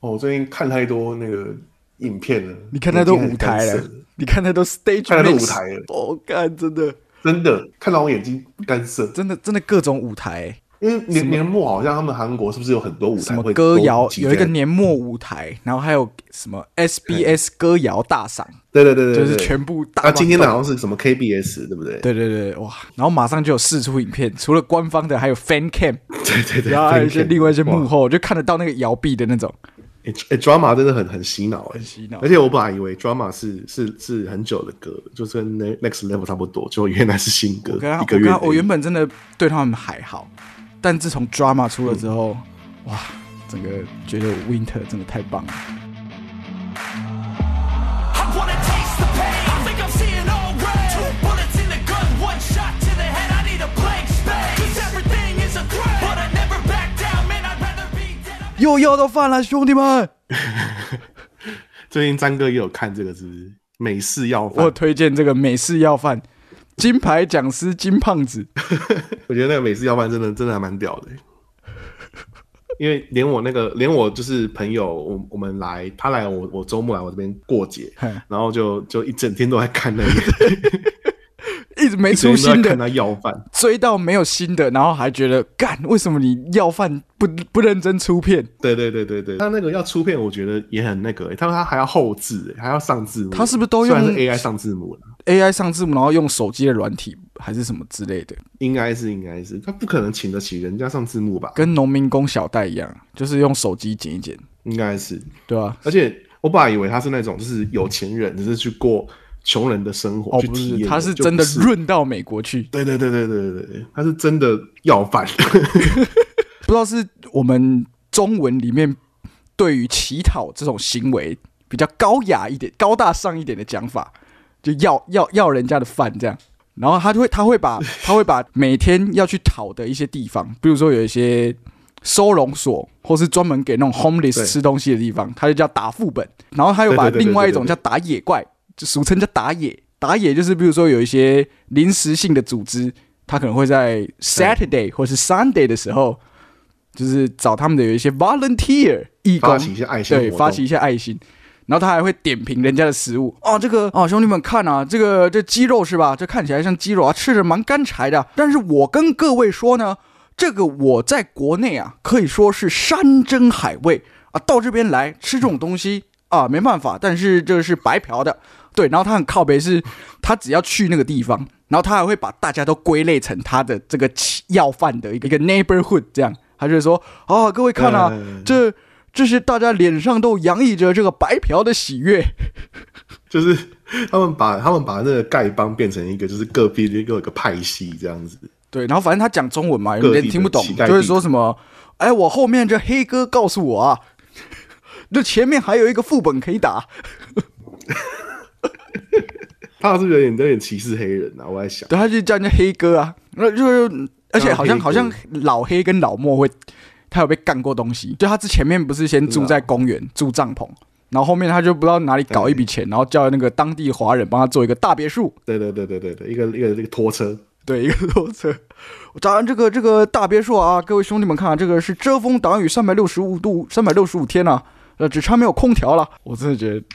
哦，我最近看太多那个影片了，你看太多舞台了你看太多 stage，看太多舞台了。哦，干真的。真的看到我眼睛干涩。真的真的各种舞台，因为年年末好像他们韩国是不是有很多舞什么台会歌谣有一个年末舞台，然后还有什么 SBS 歌谣大赏，对对对对，就是全部大啊，今天好像是什么 KBS 对不对？对对对，哇！然后马上就有试出影片，除了官方的，还有 fan cam，对对对，然后还有一些另外一些幕后，就看得到那个摇臂的那种。诶诶，drama 真的很很洗脑很，洗脑而且我本来以为 drama 是是是很久的歌，就是跟 Ne- next level 差不多，结果原来是新歌，我跟他，一个月。我跟他，我原本真的对他们还好，但自从 drama 出了之后，哇，整个觉得 winter 真的太棒了。又要到饭了，兄弟们！最近张哥也有看这个，是不是？美式要饭？我推荐这个美式要饭，金牌讲师金胖子，我觉得那个美式要饭真的真的还蛮屌的，因为连我那个连我就是朋友，我我们来他来我我周末来我这边过节，然后就就一整天都在看那个，一直没出新的，他要饭。追到没有新的，然后还觉得干，为什么你要饭不不认真出片？对对对对对，他那个要出片，我觉得也很那个、欸，他他还要后置、欸，还要上字幕。他是不是都用 AI 上字幕了？AI 上字幕，然后用手机的软体还是什么之类的，应该是应该是，他不可能请得起人家上字幕吧？跟农民工小戴一样，就是用手机剪一剪，应该是，对啊、而且我本来以为他是那种就是有钱人，只是去过穷人的生活、哦，不是，去体验，他是真的润到美国去，对对对对对对对，他是真的要饭。不知道是我们中文里面对于乞讨这种行为比较高雅一点、高大上一点的讲法，就要要要人家的饭这样。然后他就会他会把他会把每天要去讨的一些地方，比如说有一些收容所，或是专门给那种 homeless 吃东西的地方，他就叫打副本。然后他又把另外一种叫打野怪，就俗称叫打野。打野就是比如说有一些临时性的组织，他可能会在 Saturday 或是 Sunday 的时候，就是找他们的有一些 volunteer 义工发起一些爱心对发起一些爱心，然后他还会点评人家的食物哦，这个哦兄弟们看啊，这个这鸡肉是吧？这看起来像鸡肉啊，吃着蛮干柴的。但是我跟各位说呢，这个我在国内啊可以说是山珍海味啊，到这边来吃这种东西啊没办法，但是这是白嫖的。对，然后他很靠北是，他只要去那个地方，然后他还会把大家都归类成他的这个起要饭的一个一个 neighborhood，这样，他就会说啊，各位看啊，嗯这这是大家脸上都洋溢着这个白嫖的喜悦。就是他们把他们把那个丐帮变成一个就是各地的一个有个派系这样子。对，然后反正他讲中文嘛，有各地的人听不懂，就会说什么，哎，我后面这黑哥告诉我啊，这前面还有一个副本可以打。他是不是有点有点歧视黑人啊？我在想，对，他就叫人家黑哥啊，那就是而且好像好像老黑跟老莫会，他有被干过东西，就他之前面不是先住在公园住帐篷，然后后面他就不知道哪里搞一笔钱，然后叫那个当地华人帮他做一个大别墅，对对对对对对，一个一个一个拖车，对，一个拖车。当然，这个这个大别墅啊，各位兄弟们看，这个是遮风挡雨三百六十五度、三百六十五天啊，呃，只差没有空调了。我真的觉得，干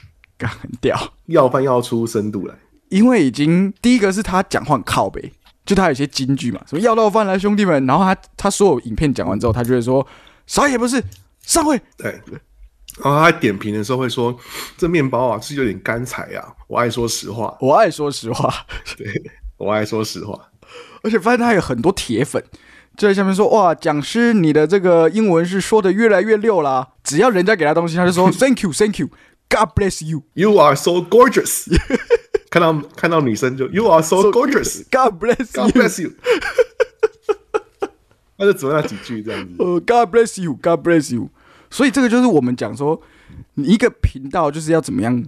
很屌，要饭要出深度来。因为已经第一个是他讲话很靠北，就他有些金句嘛，什么要到饭来兄弟们，然后他他所有影片讲完之后，他就会说啥也不是，上会对，然后他点评的时候会说：“这面包啊是有点干柴啊，我爱说实话，我爱说实话，对我爱说实话。而且发现他有很多铁粉。就在下面说哇，讲师你的这个英文是说的越来越溜啦。只要人家给他东西，他就说 Thank you, Thank you, God bless you, You are so gorgeous。看到看到女生就 You are so gorgeous, God bless God you, bless you。他就只会那几句这样子。呃，God bless you, God bless you。所以这个就是我们讲说，你一个频道就是要怎么样，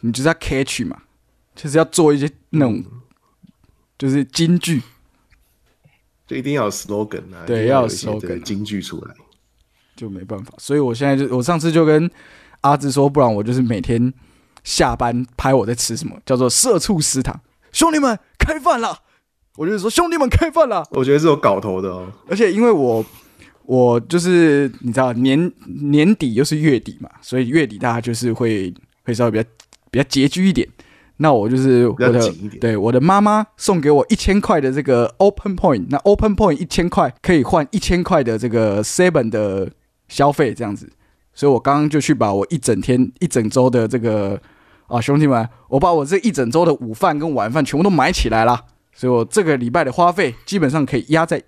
你就是要 catch 嘛，就是要做一些那种，就是金句。就一定要有 slogan 啊，对要有 slogan 金句出来。就没办法，所以我现在就我上次就跟阿志说，不然我就是每天下班拍我在吃什么，叫做社畜食堂，兄弟们开饭了，我就是说兄弟们开饭了，我觉得是有搞头的哦。而且因为我我就是你知道年年底又是月底嘛，所以月底大家就是会会稍微比较比较拮据一点。那我就是我的对我的妈妈送给我一千块的这个 Open Point，那 Open Point 一千块可以换一千块的这个 Seven 的消费这样子，所以我刚刚就去把我一整天一整周的这个啊兄弟们，我把我这一整周的午饭跟晚饭全部都买起来了，所以我这个礼拜的花费基本上可以压在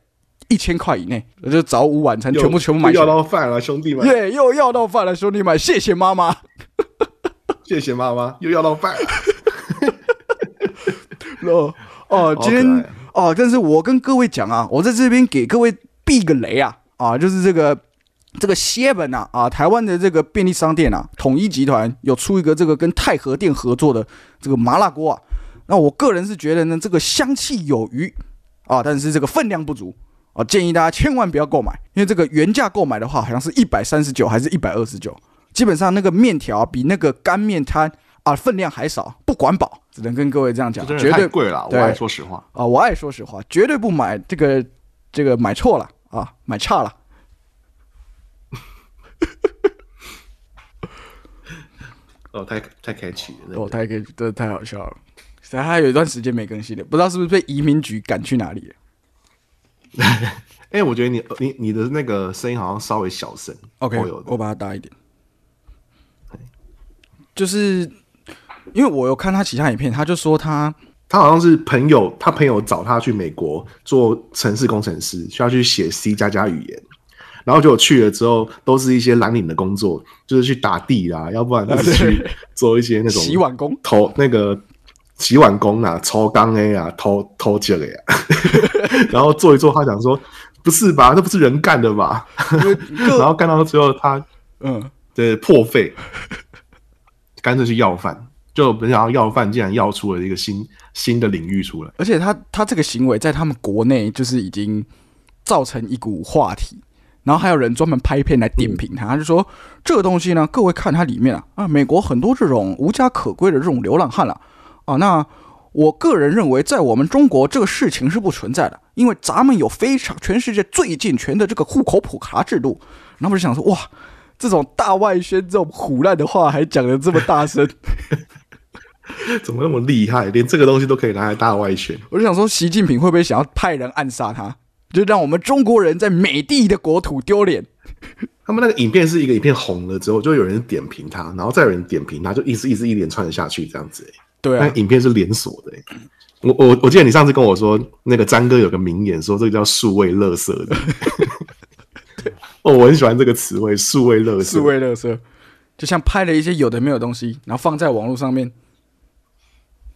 一千块以内，我就早午晚餐全部全部买起来。到饭了，兄弟们，耶又要到饭了，兄弟们，谢谢妈妈。谢谢妈妈，又要到饭了。哦哦，今天哦，但是我跟各位讲啊，我在这边给各位避个雷啊啊，就是这个这个 Seven 啊啊，台湾的这个便利商店啊，统一集团有出一个这个跟太和店合作的这个麻辣锅啊，那我个人是觉得呢，这个香气有余啊，但是这个分量不足。啊，建议大家千万不要购买，因为这个原价购买的话，好像是一百三十九还是一百二十九，基本上那个面条啊比那个干面摊啊分量还少，不管饱，只能跟各位这样讲，绝对贵了，我爱说实话。啊，我爱说实话，绝对不买这个这个买错了啊，买差了。哦，太太开启了。哦，太给这太好笑了。他还有一段时间没更新了，不知道是不是被移民局赶去哪里了。哎、我觉得你你你的那个声音好像稍微小声。OK，我我把它大一点。就是因为我有看他其他影片，他就说他他好像是朋友，他朋友找他去美国做城市工程师，需要去写 C 加加语言，然后就去了之后，都是一些蓝领的工作，就是去打地啦，要不然就是去做一些那种洗碗工。投那个洗碗工啊、抽钢 A 啊、偷偷这个呀，然后做一做，他想说不是吧，那不是人干的吧？然后干到最后他嗯。对破费，干脆去要饭，就没想到要饭竟然要出了一个新新的领域出来。而且他他这个行为在他们国内就是已经造成一股话题，然后还有人专门拍片来点评他，他就说这个东西呢，各位看它里面啊啊，美国很多这种无家可归的这种流浪汉了啊，那我个人认为，在我们中国这个事情是不存在的，因为咱们有非常全世界最健全的这个户口普查制度。然后我就想说，哇，这种大外宣这种胡乱的话还讲的这么大声，怎么那么厉害？连这个东西都可以拿来大外宣？我就想说，习近平会不会想要派人暗杀他，就让我们中国人在美帝的国土丢脸？他们那个影片是一个影片红了之后，就有人点评他，然后再有人点评他，就一直一直一连串的下去这样子、欸。对啊，那影片是连锁的、欸。我我我记得你上次跟我说，那个詹哥有个名言说这个叫数位垃圾的。哦，我很喜欢这个词汇，数位垃圾。四位乐色，就像拍了一些有的没有的东西，然后放在网络上面，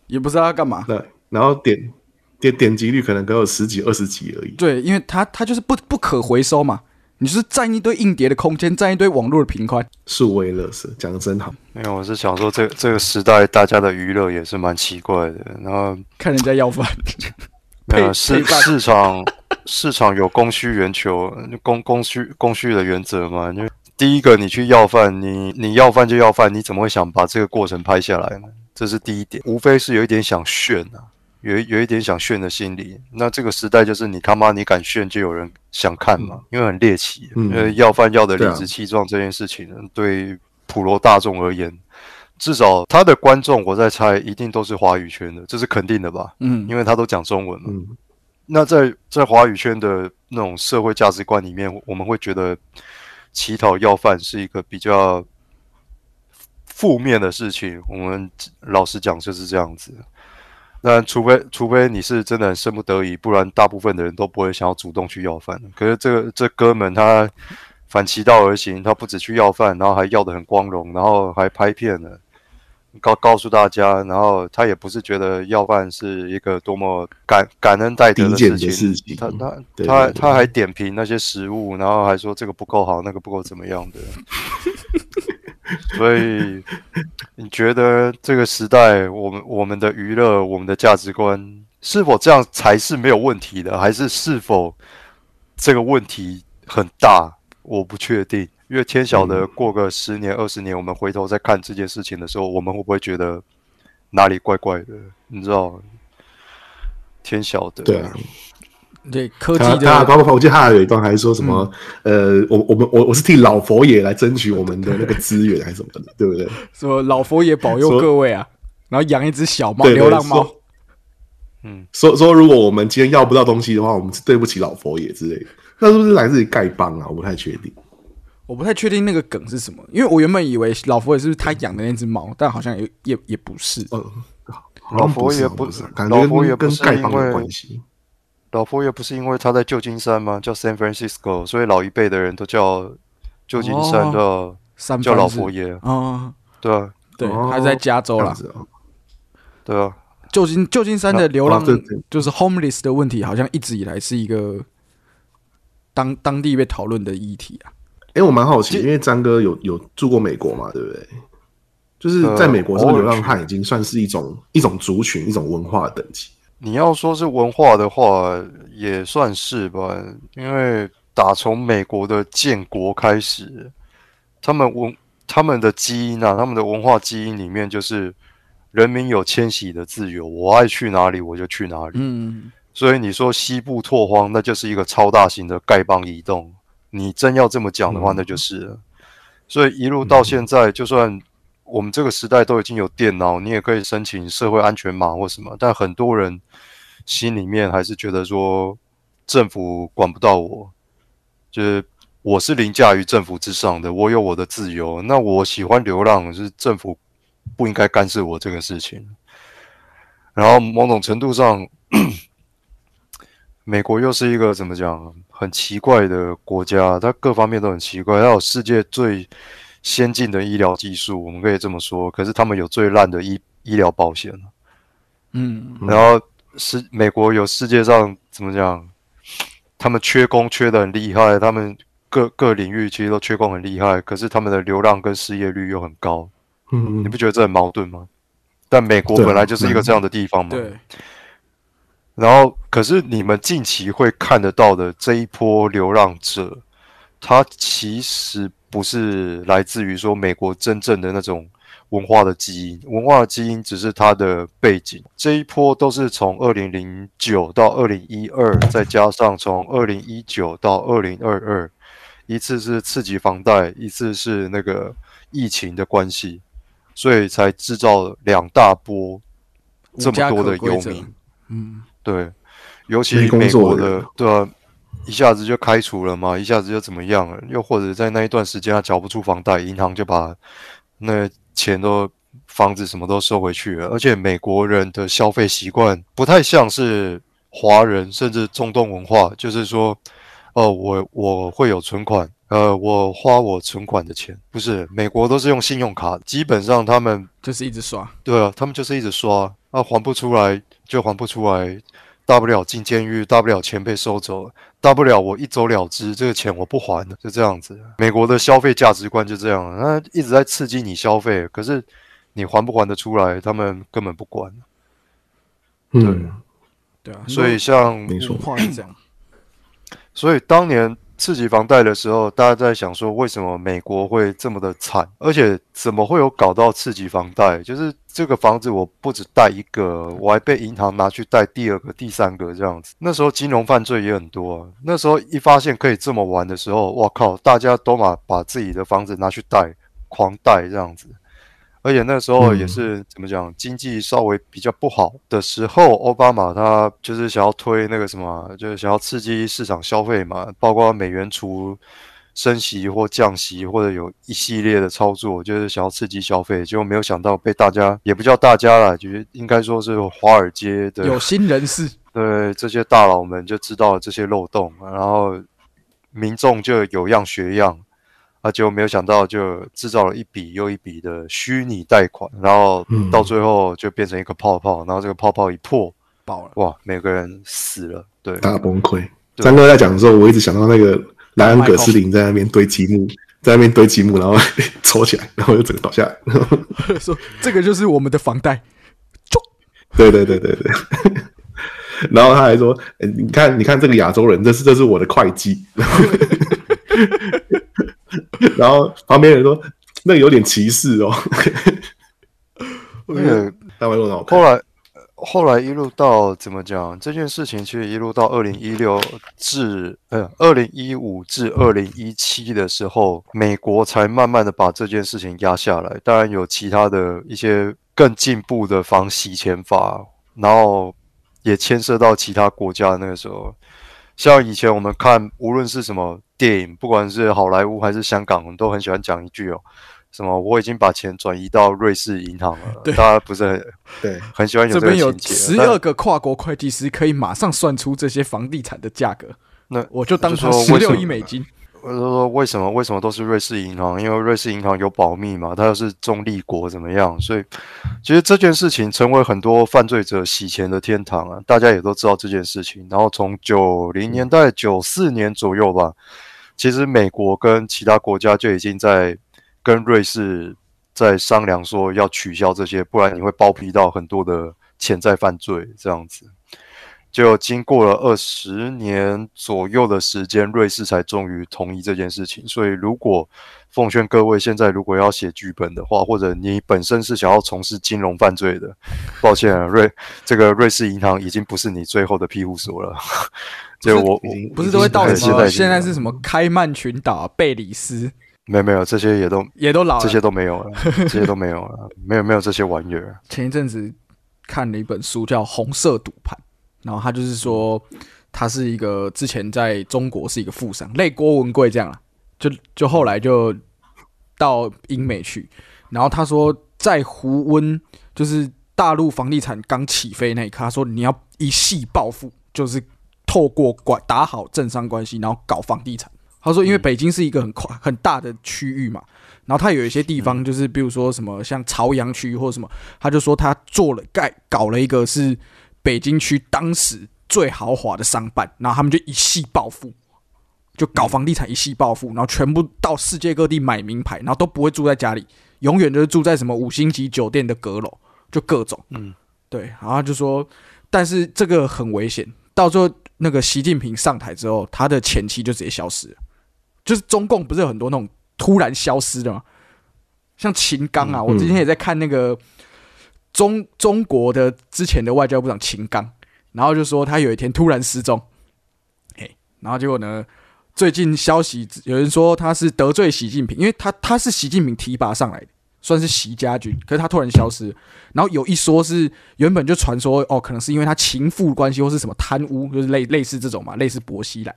也不知道要干嘛。对，然后点点点击率可能只有十几、二十几而已。对，因为它它就是不不可回收嘛，你就是占一堆硬碟的空间，占一堆网络的频宽。数位垃圾讲的真好。没有，我是想说这这个时代大家的娱乐也是蛮奇怪的，然后看人家要饭，没有市市场市场有供需原求，供供需供需的原则嘛。就第一个，你去要饭，你你要饭就要饭，你怎么会想把这个过程拍下来呢？这是第一点，无非是有一点想炫啊，有有一点想炫的心理。那这个时代就是你他妈你敢炫，就有人想看嘛，因为很猎奇。嗯因为要饭要的理直气壮这件事情，对普罗大众而言。至少他的观众，我在猜，一定都是华语圈的，这是肯定的吧？嗯，因为他都讲中文嘛。嗯，那在在华语圈的那种社会价值观里面，我们会觉得乞讨要饭是一个比较负面的事情。我们老实讲就是这样子。那除非除非你是真的很生不得已，不然大部分的人都不会想要主动去要饭。可是这个这哥们他反其道而行，他不止去要饭，然后还要的很光荣，然后还拍片了。告告诉大家，然后他也不是觉得要饭是一个多么感感恩戴德的事情，事情他他他他还点评那些食物，然后还说这个不够好，那个不够怎么样的。所以你觉得这个时代，我们我们的娱乐，我们的价值观，是否这样才是没有问题的，还是是否这个问题很大？我不确定。因为天晓得，过个十年、二十年，我们回头再看这件事情的时候，我们会不会觉得哪里怪怪的？你知道，天晓得。对啊，对科技他的他包括我记得他还有一段还说什么，呃，我我们我我是替老佛爷来争取我们的那个资源还是什么的，对不对？说老佛爷保佑各位啊，然后养一只小猫流浪猫嗯，说说如果我们今天要不到东西的话，我们是对不起老佛爷之类的。那是不是来自于丐帮啊？我不太确定。我不太确定那个梗是什么，因为我原本以为老佛爷是不是他养的那只猫，但好像也也也不是。呃，老佛爷不好像是，感觉老佛爷跟丐帮有关系。老佛爷不是因为他在旧金山吗？叫 San Francisco，所以老一辈的人都叫旧金山哦叫、老佛爷，哦，对啊，对，哦还在加州啦。对啊，旧金旧金山的流浪哦对对就是 homeless 的问题，好像一直以来是一个当当地被讨论的议题啊。哎，我蛮好奇，因为张哥有有住过美国嘛，对不对？就是呃在美国，这个流浪汉已经算是一种一种族群、一种文化的等级。你要说是文化的话，也算是吧，因为打从美国的建国开始，他们文他们的基因啊，他们的文化基因里面就是人民有迁徙的自由，我爱去哪里我就去哪里。嗯，所以你说西部拓荒，那就是一个超大型的丐帮移动。你真要这么讲的话，嗯那就是了。所以一路到现在，就算我们这个时代都已经有电脑，你也可以申请社会安全码或什么，但很多人心里面还是觉得说政府管不到我，就是我是凌驾于政府之上的，我有我的自由。那我喜欢流浪，是政府不应该干涉我这个事情。然后某种程度上，美国又是一个怎么讲很奇怪的国家，它各方面都很奇怪，它有世界最先进的医疗技术，我们可以这么说。可是他们有最烂的医医疗保险，嗯，嗯然后是美国有世界上怎么讲，他们缺工缺的很厉害，他们各各领域其实都缺工很厉害，可是他们的流浪跟失业率又很高，嗯你不觉得这很矛盾吗？但美国本来就是一个这样的地方嘛，对，然后，可是你们近期会看得到的这一波流浪者，他其实不是来自于说美国真正的那种文化的基因，文化的基因只是它的背景。这一波都是从二零零九到二零一二，再加上从二零一九到二零二二，一次是刺激房贷，一次是那个疫情的关系，所以才制造两大波这么多的游民。嗯，对，尤其工美国作的人的对啊，一下子就开除了嘛，一下子就怎么样了？又或者在那一段时间他缴不出房贷，银行就把那钱都房子什么都收回去了。而且美国人的消费习惯不太像是华人，甚至中东文化，就是说，哦，我我会有存款。呃，我花我存款的钱，不是美国都是用信用卡，基本上他们就是一直刷，对啊，他们就是一直刷，啊，还不出来就还不出来，大不了进监狱，大不了钱被收走，大不了我一走了之，这个钱我不还了，就这样子。美国的消费价值观就这样，那一直在刺激你消费，可是你还不还得出来，他们根本不管。嗯，对啊，所以像没错话是这样，所以当年刺激房贷的时候，大家在想说，为什么美国会这么的惨，而且怎么会有搞到刺激房贷？就是这个房子我不止贷一个，我还被银行拿去贷第二个、第三个这样子。那时候金融犯罪也很多、那时候一发现可以这么玩的时候，哇靠，大家都把把自己的房子拿去贷，狂贷这样子。而且那时候也是、怎么讲，经济稍微比较不好的时候，奥巴马他就是想要推那个什么，就是想要刺激市场消费嘛，包括美元除升息或降息，或者有一系列的操作，就是想要刺激消费，结果没有想到被大家也不叫大家了，就是应该说是华尔街的有心人士，对这些大佬们就知道了这些漏洞，然后民众就有样学样，啊，结果没有想到就制造了一笔又一笔的虚拟贷款，然后嗯到最后就变成一个泡泡，然后这个泡泡一破，爆了，哇，每个人死了，对，大崩溃。对张哥在讲的时候，我一直想到那个莱恩·葛斯林在那边堆积木，在那边堆积木，然后 抽起来，然后就整个倒下来。说这个就是我们的房贷，对对对对对。然后他还说：“诶你看，你看这个亚洲人，这是这是我的会计。”然后旁边人说：“那个有点歧视哦。那个”大卫很好看后。来后来一路到怎么讲？这件事情其实一路到二零一六至呃二零一五至二零一七的时候，美国才慢慢的把这件事情压下来。当然有其他的一些更进步的防洗钱法，然后也牵涉到其他国家。那个时候，像以前我们看，无论是什么电影，不管是好莱坞还是香港，我们都很喜欢讲一句哦。什么？我已经把钱转移到瑞士银行了。对大家不是很对，很喜欢有这个这边有情节。十二个跨国会计师可以马上算出这些房地产的价格，那我就当它就说十六亿美金。我就说为什么为什么都是瑞士银行？因为瑞士银行有保密嘛，它又是中立国，怎么样？所以其实这件事情成为很多犯罪者洗钱的天堂啊！大家也都知道这件事情。然后从九零年代九四年左右吧，其实美国跟其他国家就已经在跟瑞士在商量说要取消这些，不然你会包庇到很多的潜在犯罪这样子。就经过了二十年左右的时间，瑞士才终于同意这件事情。所以，如果奉劝各位现在如果要写剧本的话，或者你本身是想要从事金融犯罪的，抱歉啊，瑞这个瑞士银行已经不是你最后的庇护所了。就我我不是都会到什么？现在现在是什么开曼群岛、贝里斯没有没有这些也都也都老了。这些都没有了，这些都没有了，没有没有这些玩意儿。前一阵子看了一本书叫《红色赌盘》，然后他就是说他是一个之前在中国是一个富商，类郭文贵这样啦，就就后来就到英美去，然后他说在胡温就是大陆房地产刚起飞那一刻，他说你要一系暴富，就是透过管打好政商关系，然后搞房地产。他说，因为北京是一个很宽很大的区域嘛，然后他有一些地方就是，比如说什么像朝阳区或者什么，他就说他做了盖搞了一个是北京区当时最豪华的商办，然后他们就一系暴富，就搞房地产一系暴富，然后全部到世界各地买名牌，然后都不会住在家里，永远就是住在什么五星级酒店的阁楼，就各种，嗯，对，然后就说，但是这个很危险，到最后那个习近平上台之后，他的前妻就直接消失了，就是中共不是有很多那种突然消失的吗？像秦刚啊，我之前也在看那个中中国的之前的外交部长秦刚，然后就说他有一天突然失踪，嘿，然后结果呢，最近消息有人说他是得罪习近平，因为他他是习近平提拔上来的，算是习家军，可是他突然消失，然后有一说是原本就传说哦，可能是因为他情妇关系或是什么贪污，就是类类似这种嘛，类似薄熙来，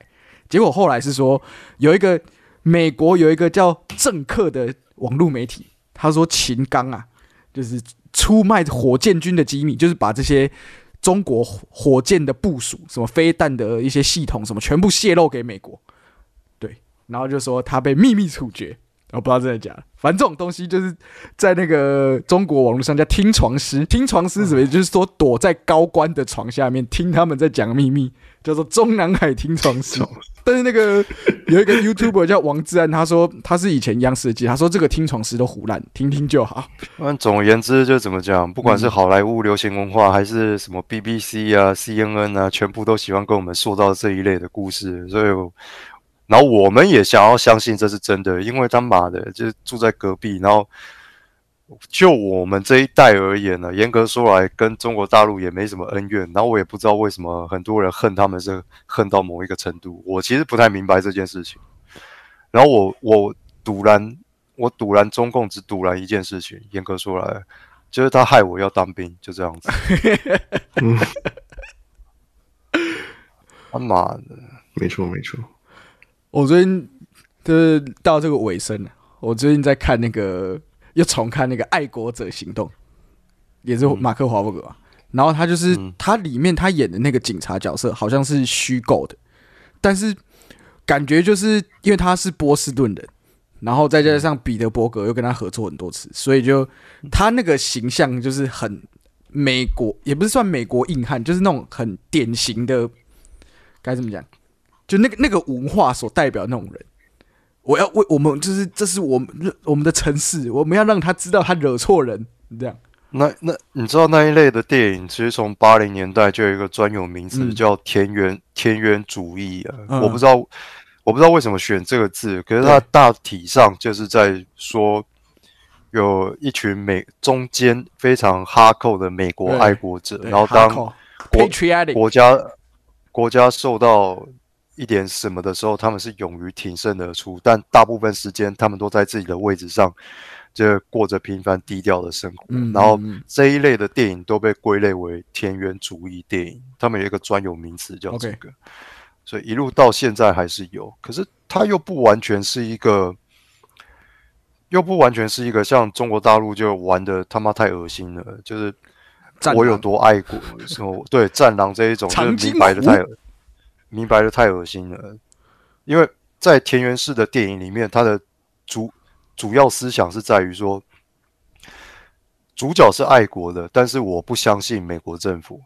结果后来是说有一个美国有一个叫政客的网络媒体，他说秦刚啊，就是出卖火箭军的机密，就是把这些中国火箭的部署、什么飞弹的一些系统什么全部泄露给美国，对，然后就说他被秘密处决。我不知道真的假的，反正这种东西就是在那个中国网络上叫听床师，听床师什么，就是说躲在高官的床下面听他们在讲秘密，叫做中南海听床师。但是那个有一个 YouTuber 叫王志安，他说他是以前央视的记者，他说这个听床师都胡乱，听听就好。那总而言之，就怎么讲，不管是好莱坞流行文化，还是什么 BBC 啊、CNN 啊，全部都喜欢跟我们塑造这一类的故事，所以，然后我们也想要相信这是真的，因为他妈的就是住在隔壁，然后就我们这一代而言呢，严格说来，跟中国大陆也没什么恩怨，然后我也不知道为什么很多人恨他们是恨到某一个程度，我其实不太明白这件事情。然后我我堵拦我堵拦中共只堵拦一件事情，严格说来，就是他害我要当兵，就这样子。嗯，他妈的，没错没错，我最近就是到这个尾声了，我最近在看那个又重看那个《爱国者行动》，也是马克华伯格嘛。然后他就是、嗯他里面他演的那个警察角色好像是虚构的，但是感觉就是因为他是波士顿人，然后再加上彼得伯格又跟他合作很多次，所以就他那个形象就是很美国，也不是算美国硬汉，就是那种很典型的该怎么讲，就那个那个文化所代表那种人。我要为我们，就是这是我们我们的城市，我们要让他知道他惹错人，这样。那那你知道那一类的电影，其实从八零年代就有一个专有名词、嗯叫田园田园主义啊。嗯我不知道我不知道为什么选这个字，可是它大体上就是在说有一群美中间非常哈扣的美国爱国者，然后当国国家国家受到一点什么的时候，他们是勇于挺身而出，但大部分时间他们都在自己的位置上，就过着平凡低调的生活。嗯然后这一类的电影都被归类为田园主义电影，他们有一个专有名词叫这个所以一路到现在还是有，可是它又不完全是一个。又不完全是一个像中国大陆就玩的他妈太恶心了，就是我有多爱国，说对战狼这一种就是明白的太恶明白的太恶心了，因为在田园式的电影里面，它的主主要思想是在于说，主角是爱国的，但是我不相信美国政府，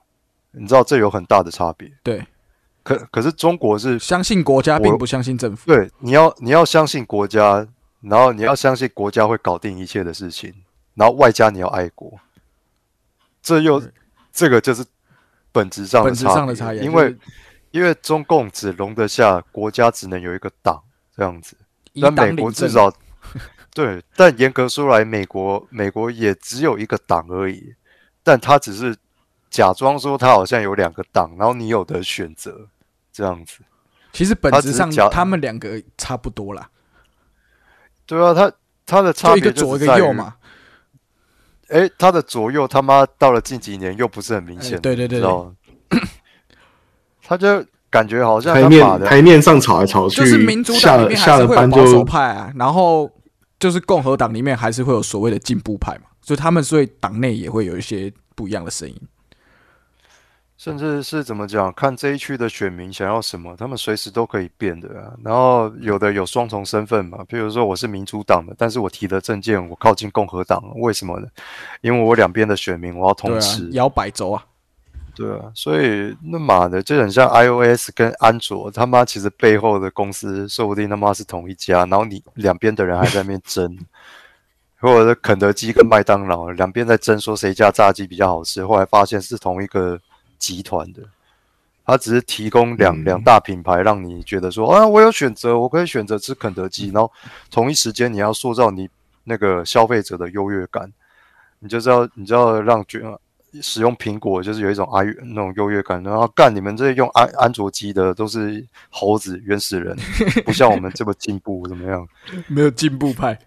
你知道这有很大的差别。对，可可是中国是相信国家并不相信政府。对，你要你要相信国家，然后你要相信国家会搞定一切的事情，然后外加你要爱国，这又这个就是本质上的本质上的差异，因为、就是因为中共只容得下国家只能有一个党这样子，以但美国至少 对，但严格说来，美国美国也只有一个党而已，但他只是假装说他好像有两个党，然后你有的选择这样子。其实本质上他们两个差不多啦，对啊，他他的差就一个左一个右。嘛。哎，他的左右他妈到了近几年又不是很明显、哎对对对知道吗他就感觉好像台面台面上吵来吵去，就是民主下了党里面还是会有保守就派啊，然后就是共和党里面还是会有所谓的进步派嘛，所以他们所以党内也会有一些不一样的声音。甚至是怎么讲，看这一区的选民想要什么，他们随时都可以变的啊。然后有的有双重身份嘛，比如说我是民主党的，但是我提的政见我靠近共和党，为什么呢？因为我两边的选民我要同时，，摇摆州啊，对啊，所以那妈的就很像 iOS 跟安卓，他妈其实背后的公司说不定他妈是同一家，然后你两边的人还在那边争，或者是肯德基跟麦当劳两边在争说谁家炸鸡比较好吃，后来发现是同一个集团的，他只是提供两、嗯。两大品牌让你觉得说啊我有选择，我可以选择吃肯德基，然后同一时间你要塑造你那个消费者的优越感，你就是要你就要让觉使用苹果就是有一种安那种优越感，然后干你们这用安安卓机的都是猴子原始人，不像我们这么进步，怎么样？没有进步派。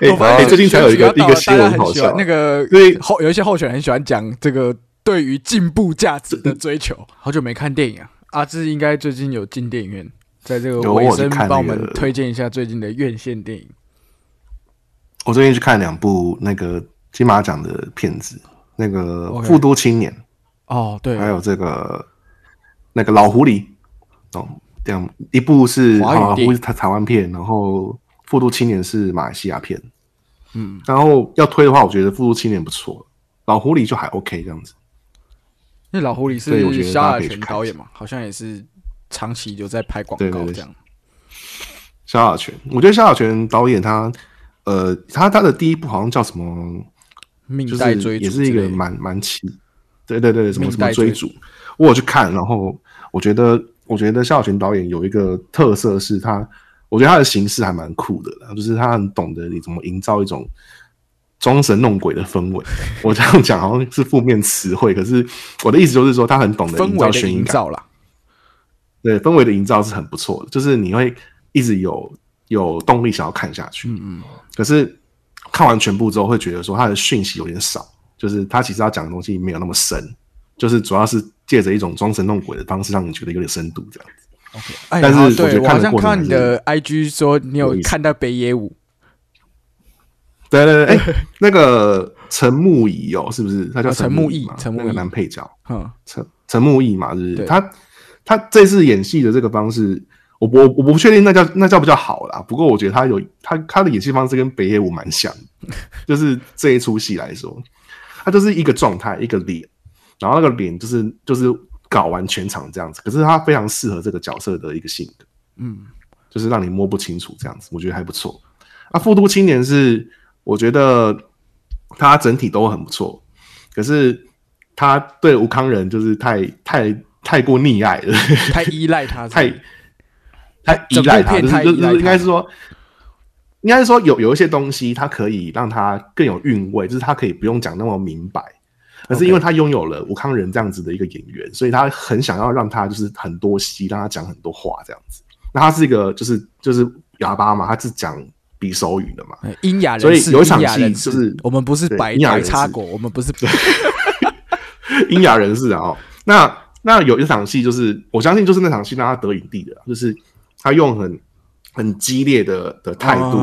哎最近才有一个一个新闻好笑，那个因为候有一些候选人很喜欢讲这个对于进步价值的追求。好久没看电影啊，阿志应该最近有进电影院，在这个有尾声帮我们推荐一下最近的院线电影。我最近去看两部那个金马奖的片子，那个复都青年》哦，对，还有这个那个老狐狸，哦，这样一部是华语电影。好老狐狸是台台湾片，然后《富都青年》是马来西亚片，嗯，然后要推的话，我觉得《富都青年》不错，老狐狸就还 OK 这样子。那老狐狸是萧亚全导演嘛，好像也是长期有在拍广告这样。萧亚全，我觉得萧亚全导演他，呃，他他的第一部好像叫什么，就命带追逐是也是一个蛮蛮奇，对对对，什么什么追逐，我有去看，然后我觉得我觉得夏小群导演有一个特色是他，我觉得他的形式还蛮酷的，就是他很懂得你怎么营造一种装神弄鬼的氛围。我这样讲好像是负面词汇，可是我的意思就是说，他很懂得营造悬疑感。营造啦，对氛围的营造是很不错的，就是你会一直有有动力想要看下去。嗯嗯。可是看完全部之后，会觉得说他的讯息有点少，就是他其实要讲的东西没有那么深，就是主要是借着一种装神弄鬼的方式，让你觉得有点深度这样子。哎，但是对我好像看到你的 IG 说你有看到北野武，对对对，哎、那个陈木仪哦，是不是？他叫哦陈木易那个陈木易男配角。嗯，陈陈木易嘛，就是他他这次演戏的这个方式，我我我不确定那叫那叫不叫好啦。不过我觉得他有他他的演戏方式跟北野武蛮像的，就是这一出戏来说，他就是一个状态一个脸，然后那个脸就是就是搞完全场这样子，可是他非常适合这个角色的一个性格，嗯，就是让你摸不清楚这样子，我觉得还不错。啊，复都青年是我觉得他整体都很不错，可是他对吴康仁就是太太太过溺爱了，太依赖他，太太依赖他，就是应该是说，应该是说有有一些东西，它可以让它更有韵味，就是它可以不用讲那么明白，可是因为他拥有了吴康仁这样子的一个演员，所以他很想要让他就是很多戏，让他讲很多话这样子。那他是一个就是就是哑巴嘛，他是讲比手语的嘛，哎阴雅所以人士，有一场戏阴雅人士就是我们不是白阴雅人插果，我们不是阴哑 人士啊、哦。那那有一场戏，就是我相信就是那场戏让他得影帝的，就是他用很很激烈的的态度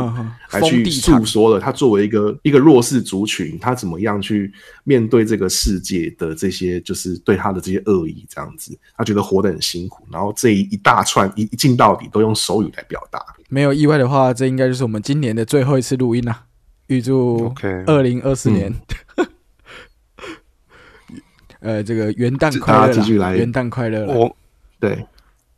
来去诉说了他作为一个一个弱势族群，他怎么样去面对这个世界的这些就是对他的这些恶意，这样子，他觉得活得很辛苦，然后这一一大串一一进到底都用手语来表达。没有意外的话，这应该就是我们今年的最后一次录音啦。预祝 OK 二零二四年，呃，这个元旦快乐大家继续来元旦快乐我对，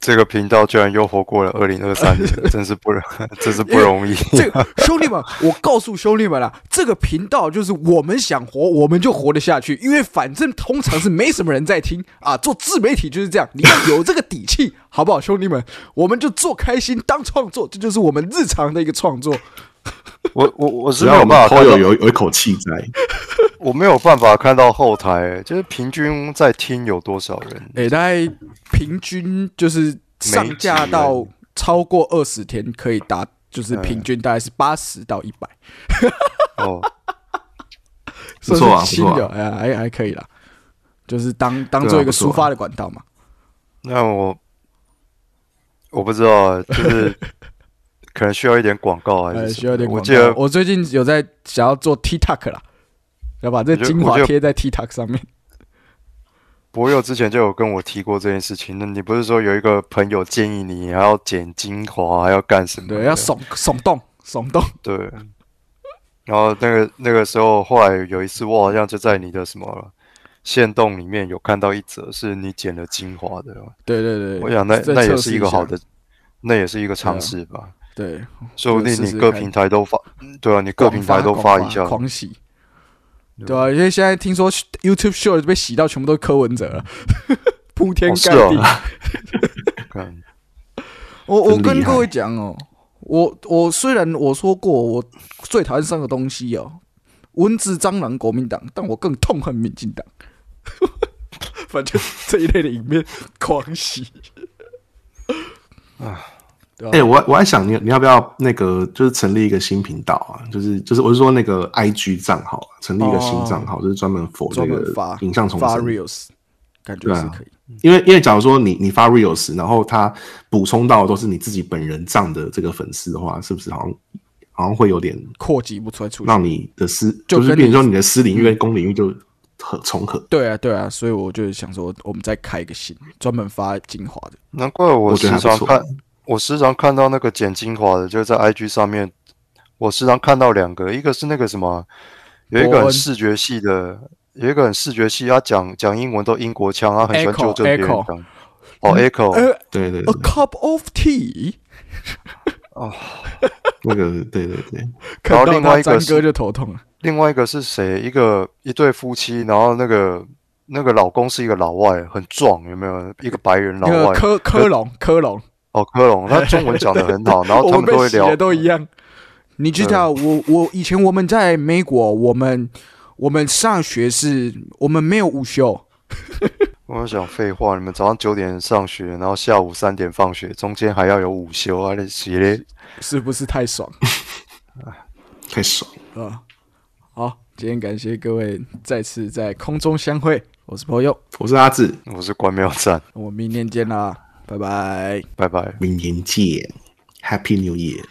这个频道居然又活过了二零二三年，真是不容，真是不容易。这个兄弟们，我告诉兄弟们啦，这个频道就是我们想活，我们就活得下去，因为反正通常是没什么人在听啊。做自媒体就是这样，你要有这个底气，好不好，兄弟们？我们就做开心，当创作，这就是我们日常的一个创作。我我我是只要我们没有办法有有有一口气在，我没有办法看到后台，就是平均在听有多少人。诶、大概平均就是上架到超过二十天可以达，就是平均大概是八十到一百，哦，不错啊新的，不错啊。哎、还还可以啦，就是当当做一个抒发的管道嘛。那我我不知道啊，就是 可能需要一点广告还呃，是需要点广我记得告。我最近有在想要做 TikTok 啦，要把这精华贴在 TikTok 上面。博友之前就有跟我提过这件事情。那你不是说有一个朋友建议你还要剪精华，还要干什么？对，要耸耸动耸动。对。然后那个那个时候，后来有一次，我好像就在你的什么线动里面有看到一则是你剪了精华的。对对对，我想那那也是一个好的，那也是一个尝试吧。对，说不定你各平台都发，对啊，你各平台都发发一下。狂洗。对啊，因为现在听说 YouTube Short 被洗到全部都是柯文哲了，铺天盖地。我我跟各位讲哦，我我虽然我说过我最讨厌三个东西哦，蚊子、蟑螂、国民党，但我更痛恨民进党。反正这一类的影片狂喜啊，对哎、吧？我我还想你你要不要那个就是成立一个新频道啊？就是就是我是说那个 IG 账号啊，成立一个新账号，就是专门 for 这个发影像重发生。reels，感觉是可以。因为因为假如说你你发 reels，然后他补充到的都是你自己本人账的这个粉丝的话，是不是好像好像会有点扩及不出来出。让你的私就你就是变成说你的私领域跟公领域就很重合？对啊，对啊，所以我就想说，我们再开一个新，专门发精华的。难怪我我觉得还不错时常看，我时常看到那个剪精华的，就是在 IG 上面，我时常看到两个，一个是那个什么，有一个很视觉系的，有一个很视觉系，他讲讲英文都英国腔，他很喜欢 Echo，纠正别人 Echo 讲。哦，Echo，呃，a 对对，a，cup of tea，哦 那个对对对，然后另外一个哥就头痛了。另外一个是谁？一个一对夫妻，然后那个那个老公是一个老外，很壮，有没有？一个白人老外，科科隆，科隆，哦，科隆，他中文讲的很好，然后我他们都会聊的都一样。你知道，我我以前我们在美国，我们我们上学是我们没有午休，我想废话，你们早上九点上学，然后下午三点放学，中间还要有午休啊？你写嘞？是不是太爽 太爽了。啊？好，今天感谢各位再次在空中相会，我是朋友，我是阿志，我是关庙站，我们明天见啦，拜拜。拜拜。明年见，Happy New Year。